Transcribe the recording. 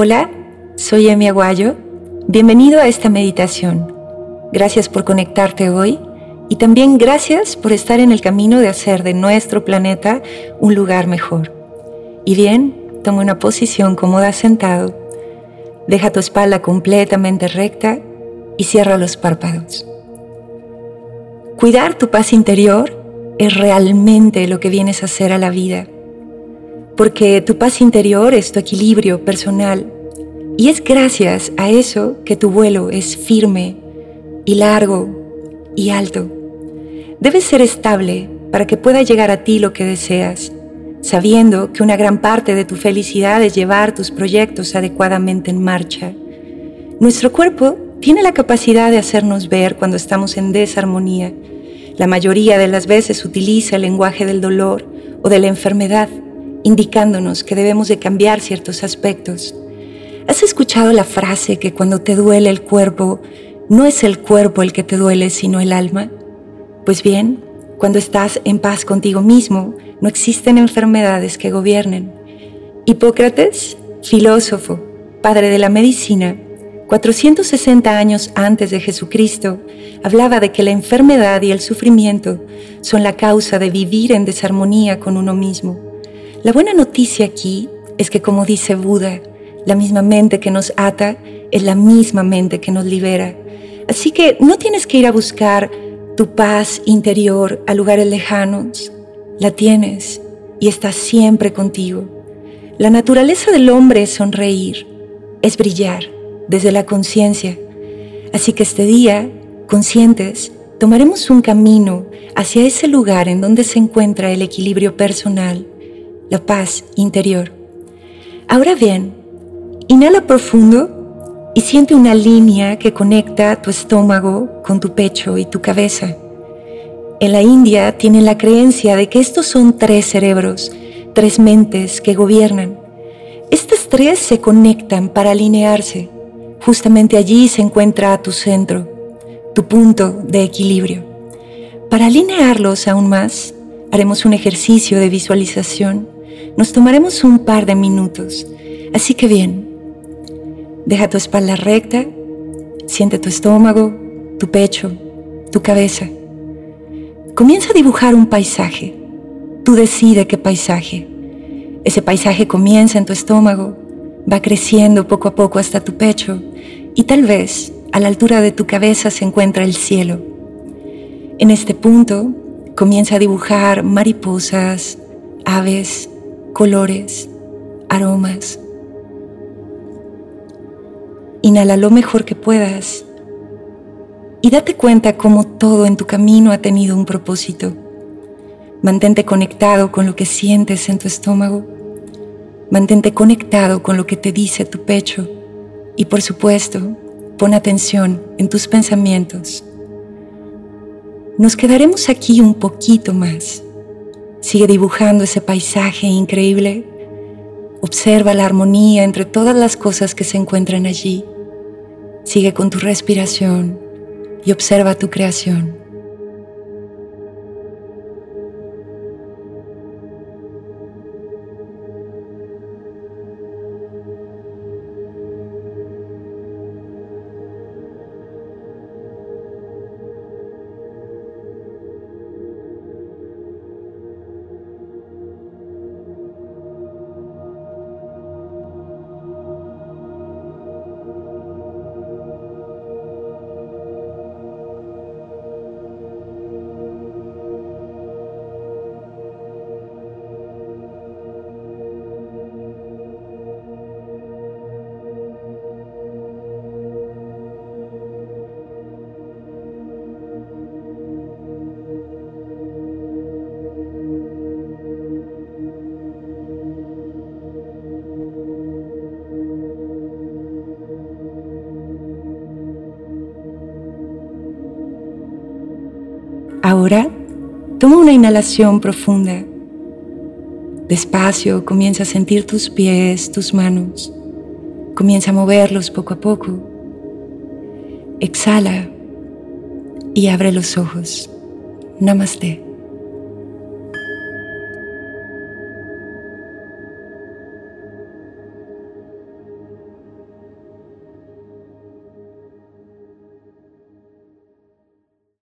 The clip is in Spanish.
Hola, soy Emi Aguayo. Bienvenido a esta meditación. Gracias por conectarte hoy y también gracias por estar en el camino de hacer de nuestro planeta un lugar mejor. Y bien, toma una posición cómoda sentado. Deja tu espalda completamente recta y cierra los párpados. Cuidar tu paz interior es realmente lo que vienes a hacer a la vida porque tu paz interior es tu equilibrio personal y es gracias a eso que tu vuelo es firme y largo y alto. Debes ser estable para que pueda llegar a ti lo que deseas, sabiendo que una gran parte de tu felicidad es llevar tus proyectos adecuadamente en marcha. Nuestro cuerpo tiene la capacidad de hacernos ver cuando estamos en desarmonía. La mayoría de las veces utiliza el lenguaje del dolor o de la enfermedad indicándonos que debemos de cambiar ciertos aspectos. ¿Has escuchado la frase que cuando te duele el cuerpo, no es el cuerpo el que te duele, sino el alma? Pues bien, cuando estás en paz contigo mismo, no existen enfermedades que gobiernen. Hipócrates, filósofo, padre de la medicina, 460 años antes de Jesucristo, hablaba de que la enfermedad y el sufrimiento son la causa de vivir en desarmonía con uno mismo. La buena noticia aquí es que como dice Buda, la misma mente que nos ata es la misma mente que nos libera. Así que no tienes que ir a buscar tu paz interior a lugares lejanos. La tienes y está siempre contigo. La naturaleza del hombre es sonreír, es brillar desde la conciencia. Así que este día, conscientes, tomaremos un camino hacia ese lugar en donde se encuentra el equilibrio personal la paz interior. Ahora bien, inhala profundo y siente una línea que conecta tu estómago con tu pecho y tu cabeza. En la India tienen la creencia de que estos son tres cerebros, tres mentes que gobiernan. Estas tres se conectan para alinearse. Justamente allí se encuentra tu centro, tu punto de equilibrio. Para alinearlos aún más, haremos un ejercicio de visualización nos tomaremos un par de minutos. Así que bien, deja tu espalda recta, siente tu estómago, tu pecho, tu cabeza. Comienza a dibujar un paisaje. Tú decides qué paisaje. Ese paisaje comienza en tu estómago, va creciendo poco a poco hasta tu pecho y tal vez a la altura de tu cabeza se encuentra el cielo. En este punto comienza a dibujar mariposas, aves, colores, aromas. Inhala lo mejor que puedas y date cuenta cómo todo en tu camino ha tenido un propósito. Mantente conectado con lo que sientes en tu estómago. Mantente conectado con lo que te dice tu pecho. Y por supuesto, pon atención en tus pensamientos. Nos quedaremos aquí un poquito más. Sigue dibujando ese paisaje increíble. Observa la armonía entre todas las cosas que se encuentran allí. Sigue con tu respiración y observa tu creación. Ahora, toma una inhalación profunda. Despacio, comienza a sentir tus pies, tus manos. Comienza a moverlos poco a poco. Exhala y abre los ojos. Namaste.